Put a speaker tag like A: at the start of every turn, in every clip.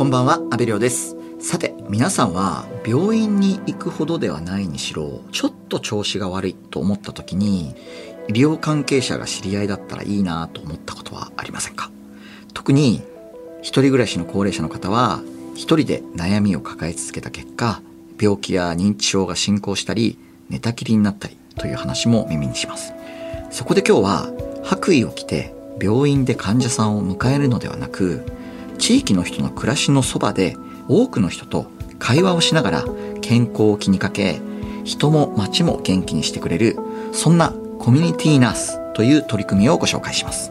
A: こんばんは、安部亮です。さて、皆さんは病院に行くほどではないにしろ、ちょっと調子が悪いと思った時に、医療関係者が知り合いだったらいいなと思ったことはありませんか？特に、一人暮らしの高齢者の方は、一人で悩みを抱え続けた結果、病気や認知症が進行したり、寝たきりになったりという話も耳にします。そこで今日は、白衣を着て病院で患者さんを迎えるのではなく、地域の人の暮らしのそばで多くの人と会話をしながら健康を気にかけ、人も街も元気にしてくれる、そんなコミュニティナースという取り組みをご紹介します。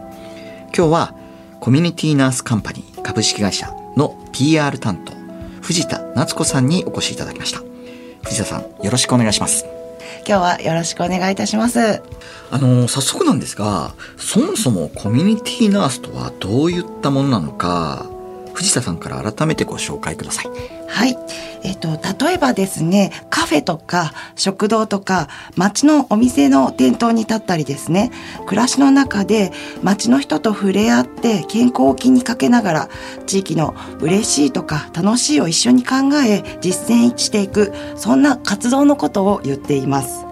A: 今日はコミュニティナースカンパニー株式会社の PR 担当、藤田夏子さんにお越しいただきました。藤田さん、よろしくお願いします。
B: 今日はよろしくお願いいたします。
A: あの早速なんですがそもそもコミュニティナースとはどういったものなのか藤田さんから改めてご紹介ください
B: はい。えっ、と、例えばですね、カフェとか食堂とか街のお店の店頭に立ったりですね、暮らしの中で街の人と触れ合って健康を気にかけながら地域の嬉しいとか楽しいを一緒に考え実践していく、そんな活動のことを言っています。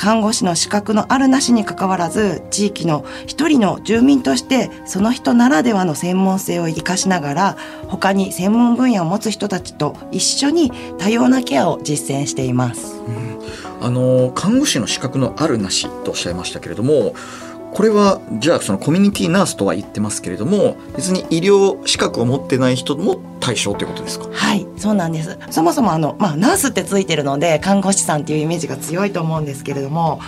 B: 看護師の資格のあるなしにかかわらず地域の一人の住民としてその人ならではの専門性を生かしながら他に専門分野を持つ人たちと一緒に多様なケアを実践しています。
A: あの看護師の資格のあるなしとおっしゃいましたけれどもこれはじゃあそのコミュニティナースとは言ってますけれども別に医療資格を持ってない人も対象ということですか？
B: はい、そうなんです。そもそもあの、まあ、ナースってついてるので、看護師さんっていうイメージが強いと思うんですけれども、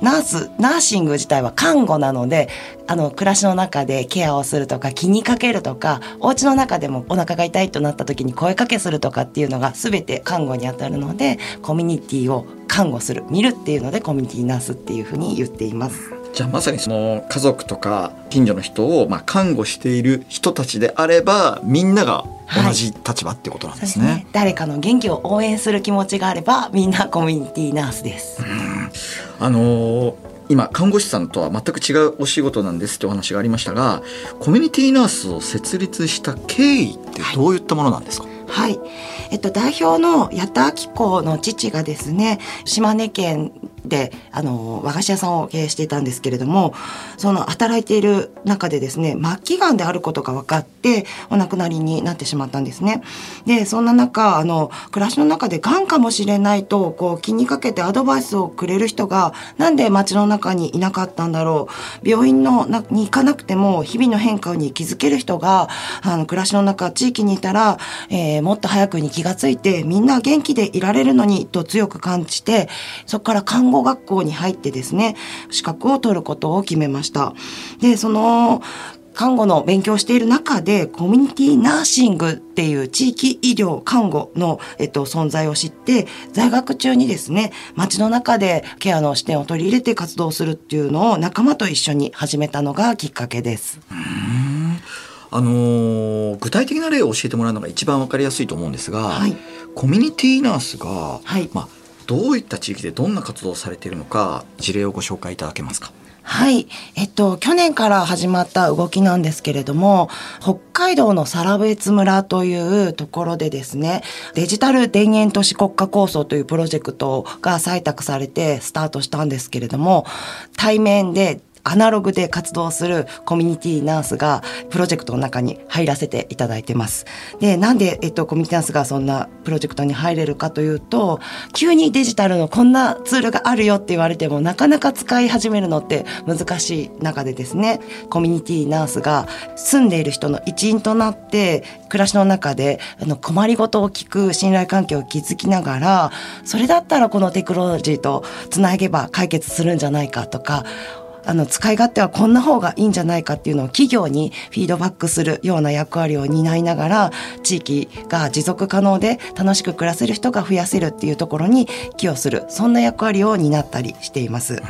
B: ナース、ナーシング自体は看護なので、あの、暮らしの中でケアをするとか、気にかけるとか、お家の中でもお腹が痛いとなった時に声かけするとかっていうのが全て看護にあたるので、コミュニティを看護する、見るっていうので、コミュニティナースっていうふうに言っています。
A: じゃあまさにその家族とか近所の人をまあ看護している人たちであればみんなが同じ立場っていうことなんですね。
B: 誰かの元気を応援する気持ちがあれば、みんなコミュニティナースです。
A: あのー今看護師さんとは全く違うお仕事なんですってお話がありましたがコミュニティナースを設立した経緯ってどういったものなんですか、
B: はい。えっと、代表の八田明子の父がですね、島根県で、あの、和菓子屋さんを経営していたんですけれども、その働いている中でですね、末期がんであることが分かって、お亡くなりになってしまったんですね。で、そんな中、あの、暮らしの中でがんかもしれないと、こう、気にかけてアドバイスをくれる人が、なんで街の中にいなかったんだろう。病院のなに行かなくても、日々の変化に気づける人が、あの、暮らしの中、地域にいたら、えーもっと早くに気がついて、みんな元気でいられるのに、と強く感じて、そこから看護学校に入ってですね、資格を取ることを決めました。で、その、看護の勉強をしている中で、コミュニティナーシングっていう地域医療看護の、えっと、存在を知って、在学中にですね、街の中でケアの視点を取り入れて活動するっていうのを仲間と一緒に始めたのがきっかけです。
A: あのー具体的な例を教えてもらうのが一番わかりやすいと思うんですが、
B: はい
A: コミュニティナースが、
B: はい
A: まあ、どういった地域でどんな活動をされているのか事例をご紹介いただけますか？
B: はい。えっと、去年から始まった動きなんですけれども、北海道のサラベツ村というところでですね、デジタル田園都市国家構想というプロジェクトが採択されてスタートしたんですけれども、対面でアナログで活動するコミュニティナースがプロジェクトの中に入らせていただいてます。で、なんで、えっと、コミュニティナースがそんなプロジェクトに入れるかというと、急にデジタルのこんなツールがあるよって言われても、なかなか使い始めるのって難しい中でですね、コミュニティナースが住んでいる人の一員となって、暮らしの中であの困りごとを聞く信頼関係を築きながら、それだったらこのテクノロジーとつなげば解決するんじゃないかとか、あの、使い勝手はこんな方がいいんじゃないかっていうのを企業にフィードバックするような役割を担いながら、地域が持続可能で楽しく暮らせる人が増やせるっていうところに寄与する、そんな役割を担ったりしています。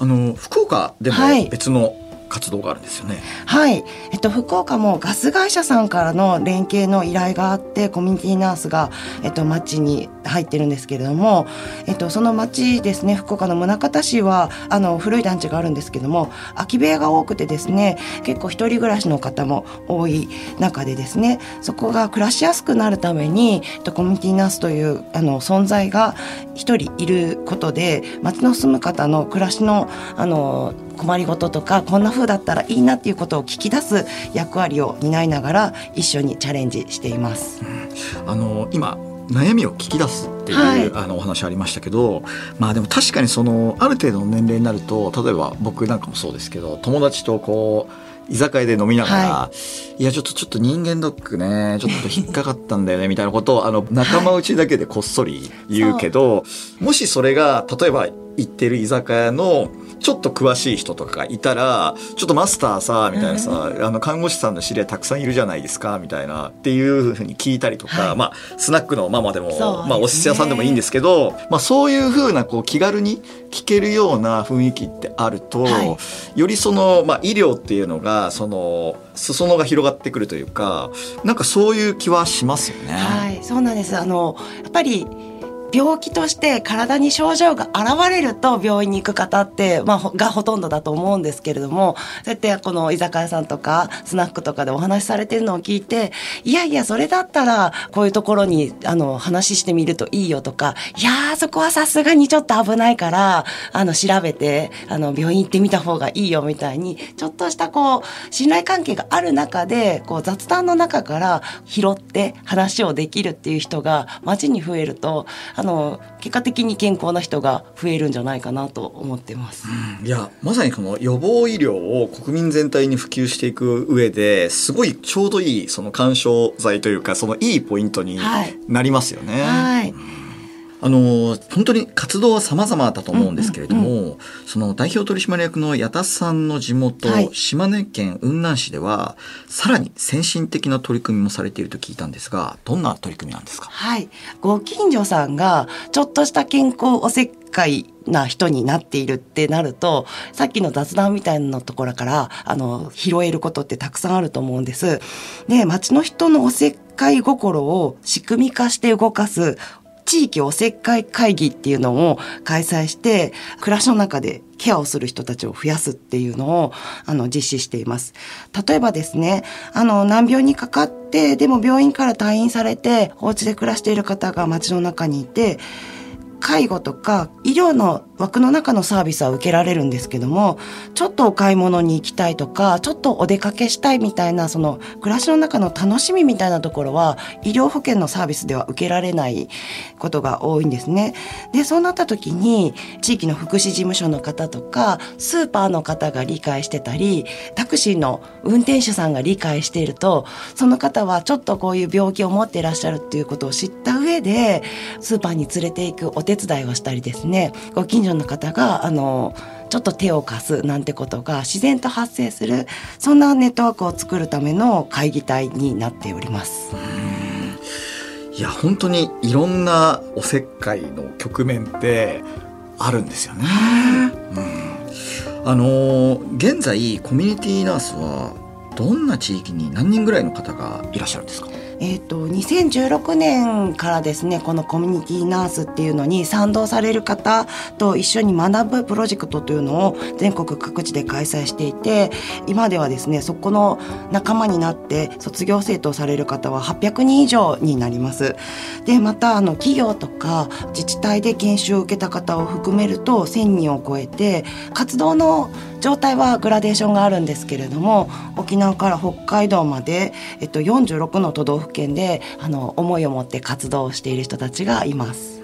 A: あの福岡でも
B: はい
A: 別の活動があるんですよね。
B: はい、えっと、福岡もガス会社さんからの連携の依頼があってコミュニティナースが、えっと、町に入ってるんですけれども、えっと、その町ですね福岡の宗像市はあの古い団地があるんですけども空き部屋が多くてですね結構一人暮らしの方も多い中でですねそこが暮らしやすくなるために、えっと、コミュニティナースというあの存在が一人いることで町の住む方の暮らしのあの困りごととかこんな風だったらいいなっていうことを聞き出す役割を担いながら一緒にチャレンジしています。
A: うん、あの今悩みを聞き出すっていう、はい、あのお話ありましたけどまあでも確かにそのある程度の年齢になると例えば僕なんかもそうですけど友達とこう居酒屋で飲みながら、はい、いやちょっとちょっと人間ドックねちょっと引っかかったんだよね みたいなことをあの仲間内だけでこっそり言うけど、はい、もしそれが例えば行ってる居酒屋のちょっと詳しい人とかがいたら、ちょっとマスターさ、みたいなさ、あの、看護師さんの知り合いたくさんいるじゃないですか、みたいな、っていうふうに聞いたりとか、はい、まあ、スナックのママでも、でね、まあ、お寿司屋さんでもいいんですけど、まあ、そういうふうな、こう、気軽に聞けるような雰囲気ってあると、はい、よりその、まあ、医療っていうのが、その、裾野が広がってくるというか、なんかそういう気はしますよね。
B: はい、そうなんです。あの、やっぱり、病気として体に症状が現れると病院に行く方って、まあ、がほとんどだと思うんですけれどもそうやってこの居酒屋さんとかスナックとかでお話しされてるのを聞いていやいやそれだったらこういうところにあの話してみるといいよとかいやそこはさすがにちょっと危ないからあの調べてあの病院行ってみた方がいいよみたいにちょっとしたこう信頼関係がある中でこう雑談の中から拾って話をできるっていう人が街に増えるとあの結果的に健康な人が増えるんじゃないかなと思ってます。
A: うん、いやまさにこの予防医療を国民全体に普及していく上ですごいちょうどいいその干渉剤というかそのいいポイントになりますよね。
B: はい、はい
A: あの本当に活動は様々だと思うんですけれども、うんうその代表取締役の矢田さんの地元、はい、島根県雲南市ではさらに先進的な取り組みもされていると聞いたんですがどんな取り組みなんですか？
B: はい。ご近所さんがちょっとした健康おせっかいな人になっているってなるとさっきの雑談みたいなところからあの拾えることってたくさんあると思うんです。で町の人のおせっかい心を仕組み化して動かす地域おせっかい会議っていうのを開催して暮らしの中でケアをする人たちを増やすっていうのをあの実施しています。例えばですね、あの難病にかかってでも病院から退院されてお家で暮らしている方が街の中にいて介護とか医療の枠の中のサービスは受けられるんですけどもちょっとお買い物に行きたいとかちょっとお出かけしたいみたいなその暮らしの中の楽しみみたいなところは医療保険のサービスでは受けられないことが多いんですね。でそうなった時に地域の福祉事務所の方とかスーパーの方が理解してたりタクシーの運転手さんが理解しているとその方はちょっとこういう病気を持っていらっしゃるっていうことを知った上でスーパーに連れていくお手伝いをしたりですねご近所の方があのちょっと手を貸すなんてことが自然と発生するそんなネットワークを作るための会議体になっております。
A: いや本当にいろんなおせっかいの局面ってあるんですよね。うん、あの現在コミュニティナースはどんな地域に何人ぐらいの方がいらっしゃるんですか？
B: えーと、2016年からですねこのコミュニティナースっていうのに賛同される方と一緒に学ぶプロジェクトというのを全国各地で開催していて今ではですねそこの仲間になって卒業生とされる方は800人以上になります。でまたあの企業とか自治体で研修を受けた方を含めると1,000人を超えて活動の状態はグラデーションがあるんですけれども沖縄から北海道まで、えっと、46の都道府県であの思いを持って活動している人たちがいます。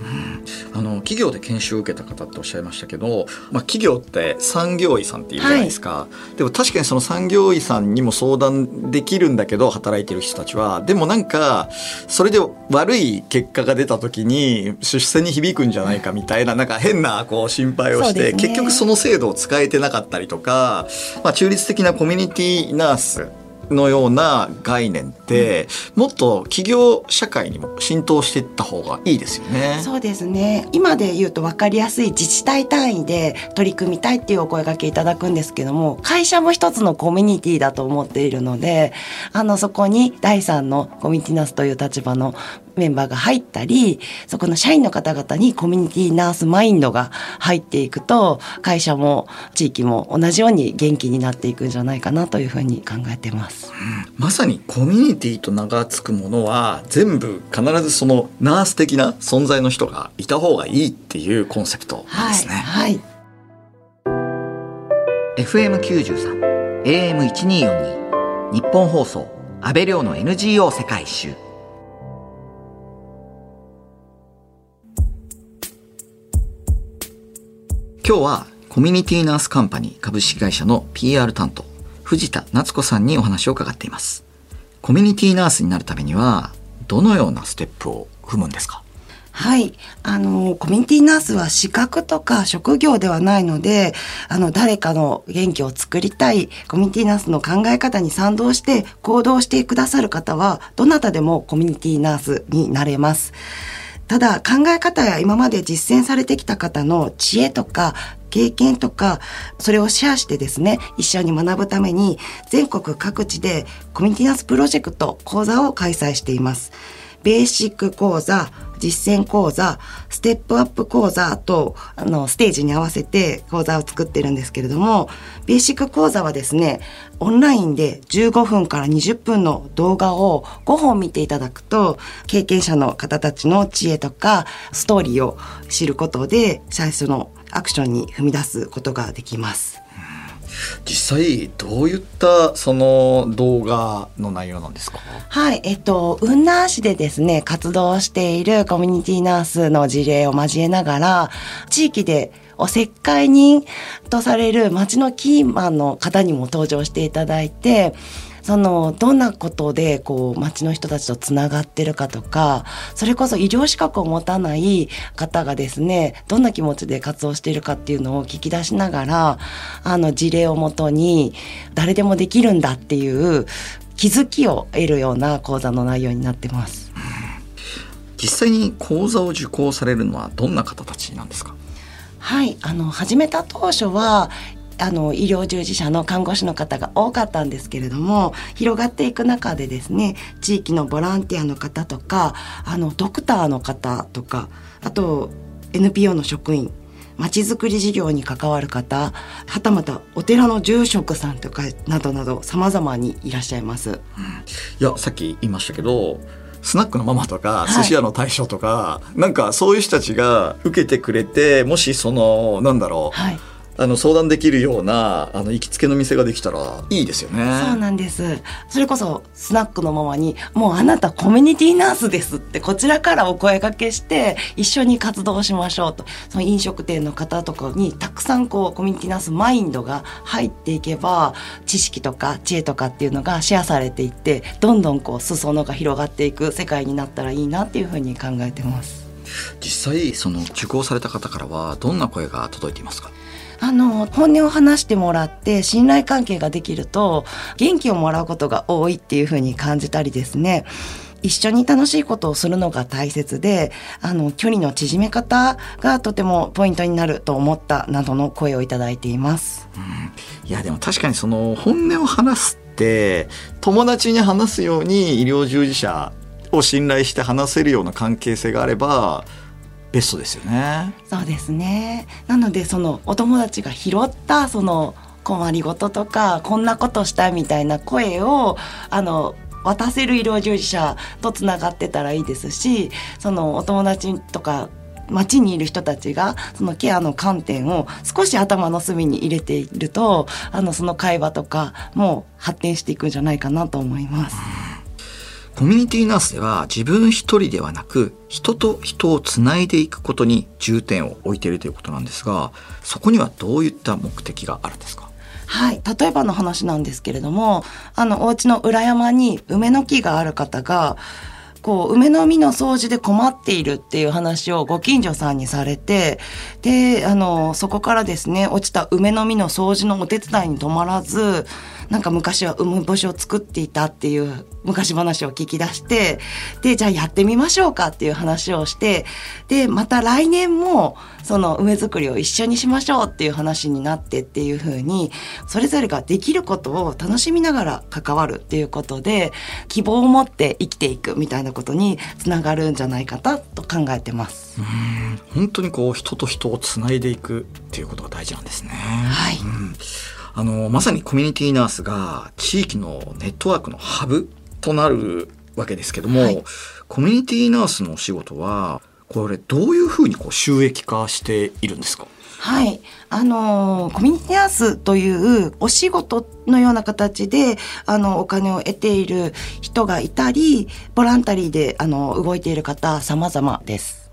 A: うん、あの企業で研修を受けた方っておっしゃいましたけど、まあ、企業って産業医さんっていうじゃないですか、はい、でも確かにその産業医さんにも相談できるんだけど働いてる人たちはでもなんかそれで悪い結果が出た時に出世に響くんじゃないかみたいななんか変なこう心配をして、ね、結局その制度を使えてなかったりりとか、まあ、中立的なコミュニティナースのような概念って、もっと企業社会にも浸透していった方がいいですよね。
B: そうですね。今で言うと分かりやすい自治体単位で取り組みたいっていうお声掛けいただくんですけども、会社も一つのコミュニティだと思っているので、あのそこに第三のコミュニティナースという立場のメンバーが入ったり、そこの社員の方々にコミュニティナースマインドが入っていくと、会社も地域も同じように元気になっていくんじゃないかなというふうに考えてます。
A: まさにコミュニティと名が付くものは全部必ずそのナース的な存在の人がいた方がいいっていうコンセプトですね。はい、はい、FM93 AM1242 日本放送安倍亮の NGO 世界一周今日はコミュニティナースカンパニー株式会社の PR 担当藤田夏子さんにお話を伺っていますコミュニティナースになるためにはどのようなステップを踏むんですか？
B: はい。あの、コミュニティナースは資格とか職業ではないので、あの、誰かの元気を作りたい、コミュニティナースの考え方に賛同して行動してくださる方は、どなたでもコミュニティナースになれます。ただ考え方や今まで実践されてきた方の知恵とか経験とかそれをシェアしてですね一緒に学ぶために全国各地でコミュニティナスプロジェクト講座を開催しています。ベーシック講座、実践講座、ステップアップ講座と、あの、ステージに合わせて講座を作ってるんですけれども、ベーシック講座はですね、オンラインで15分から20分の動画を5本見ていただくと、経験者の方たちの知恵とか、ストーリーを知ることで、最初のアクションに踏み出すことができます。
A: 実際どういったその動画の内容なんですか？
B: はいえっと雲南市でですね活動しているコミュニティナースの事例を交えながら地域でおせっかい人とされる町のキーマンの方にも登場していただいてそのどんなことでこう町の人たちとつながってるかとかそれこそ医療資格を持たない方がですねどんな気持ちで活動しているかっていうのを聞き出しながらあの事例をもとに誰でもできるんだっていう気づきを得るような講座の内容になってます。
A: 実際に講座を受講されるのはどんな方たちなんですか？
B: はいあの始めた当初はあの医療従事者の看護師の方が多かったんですけれども広がっていく中でですね地域のボランティアの方とかあのドクターの方とかあと NPO の職員まちづくり事業に関わる方はたまたお寺の住職さんとかなどなど様々にいらっしゃいます。うん、い
A: やさっき言いましたけどスナックのママとか寿司屋の大将とか、はい、なんかそういう人たちが受けてくれてもしそのなんだろう、はいあの相談できるようなあの行きつけの店ができたらいいですよね。
B: そうなんです。それこそスナックのママにもうあなたコミュニティナースですってこちらからお声掛けして一緒に活動しましょうとその飲食店の方とかにたくさんこうコミュニティナースマインドが入っていけば知識とか知恵とかっていうのがシェアされていってどんどんこう裾野が広がっていく世界になったらいいなっていうふうに考えてます。
A: 実際その受講された方からはどんな声が届いていますか？
B: あの本音を話してもらって信頼関係ができると元気をもらうことが多いっていうふうに感じたりですね一緒に楽しいことをするのが大切であの距離の縮め方がとてもポイントになると思ったなどの声をいただいています。
A: うん、いやでも確かにその本音を話すって友達に話すように医療従事者を信頼して話せるような関係性があればベストですよね。
B: そうですね。なのでそのお友達が拾ったその困りごととかこんなことしたみたいな声をあの渡せる医療従事者とつながってたらいいですしそのお友達とか街にいる人たちがそのケアの観点を少し頭の隅に入れているとあのその会話とかも発展していくんじゃないかなと思います。
A: コミュニティナースでは自分一人ではなく人と人をつないでいくことに重点を置いているということなんですがそこにはどういった目的があるんですか？
B: はい。例えばの話なんですけれども、あの、お家の裏山に梅の木がある方が、こう、梅の実の掃除で困っているっていう話をご近所さんにされて、で、あの、そこからですね、落ちた梅の実の掃除のお手伝いに止まらず、なんか昔は梅干しを作っていたっていう昔話を聞き出してでじゃあやってみましょうかっていう話をしてでまた来年もその梅作りを一緒にしましょうっていう話になってっていう風にそれぞれができることを楽しみながら関わるっていうことで希望を持って生きていくみたいなことにつながるんじゃないかなと考えてます。
A: うん本当にこう人と人をつないでいくっていうことが大事なんですね。
B: はい、
A: うんあのまさにコミュニティナースが地域のネットワークのハブとなるわけですけども、はい、コミュニティナースのお仕事はこれどういうふうにこう収益化しているんですか？
B: はい。あの、コミュニティアースというお仕事のような形で、あの、お金を得ている人がいたり、ボランタリーで、あの、動いている方、様々です。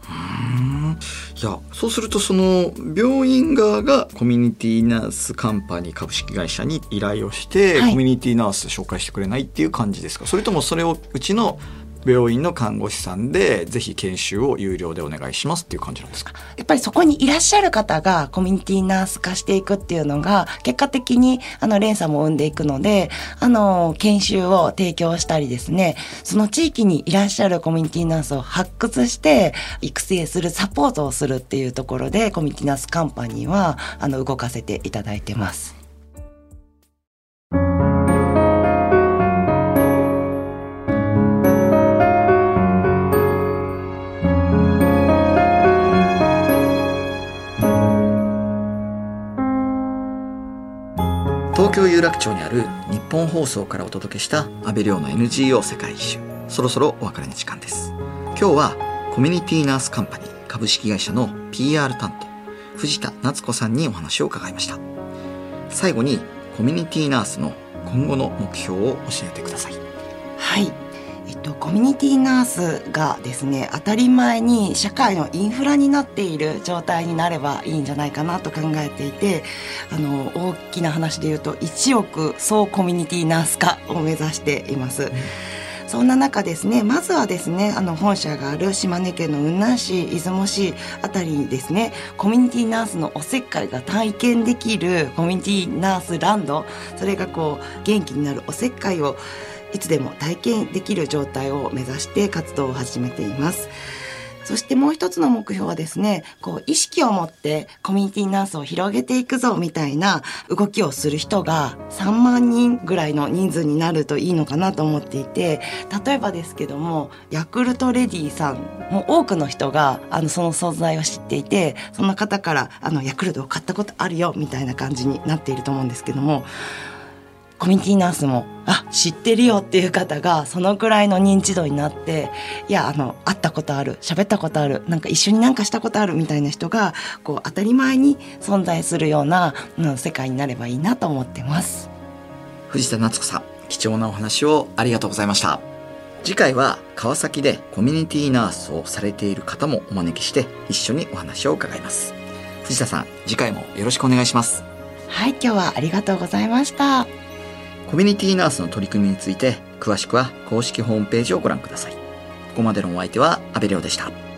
A: うんいやそうするとその病院側がコミュニティナースカンパニー株式会社に依頼をして、はい、コミュニティナース紹介してくれないっていう感じですか？それともそれをうちの病院の看護師さんでぜひ研修を有料でお願いしますっていう感じなんですか？
B: やっぱりそこにいらっしゃる方がコミュニティナース化していくっていうのが結果的にあの連鎖も生んでいくのであの研修を提供したりですねその地域にいらっしゃるコミュニティナースを発掘して育成するサポートをするっていうところでコミュニティナースカンパニーはあの動かせていただいてます。
A: 町にある日本放送からお届けした安倍亮の NGO 世界一周。そろそろお別れの時間です。今日はコミュニティナースカンパニー株式会社の PR 担当藤田夏子さんにお話を伺いました。最後にコミュニティナースの今後の目標を教えてください。
B: はい。と、コミュニティナースがですね当たり前に社会のインフラになっている状態になればいいんじゃないかなと考えていてあの大きな話で言うと1億総コミュニティナース化を目指しています。うんそんな中ですねまずはですねあの本社がある島根県の雲南市出雲市あたりにですねコミュニティナースのおせっかいが体験できるコミュニティナースランドそれがこう元気になるおせっかいをいつでも体験できる状態を目指して活動を始めています。そしてもう一つの目標はですね、こう意識を持ってコミュニティナースを広げていくぞみたいな動きをする人が3万人ぐらいの人数になるといいのかなと思っていて、例えばですけども、ヤクルトレディさんも多くの人があのその存在を知っていて、その方からあのヤクルトを買ったことあるよみたいな感じになっていると思うんですけども、コミュニティナースもあ知ってるよっていう方がそのくらいの認知度になっていやあの会ったことある喋ったことあるなんか一緒になんかしたことあるみたいな人がこう当たり前に存在するような、うん、世界になればいいなと思ってます。
A: 藤田夏子さん貴重なお話をありがとうございました。次回は川崎でコミュニティナースをされている方もお招きして一緒にお話を伺います。藤田さん次回もよろしくお願いします。
B: はい今日はありがとうございました
A: コミュニティナースの取り組みについて詳しくは公式ホームページをご覧ください。ここまでのお相手は阿部亮でした。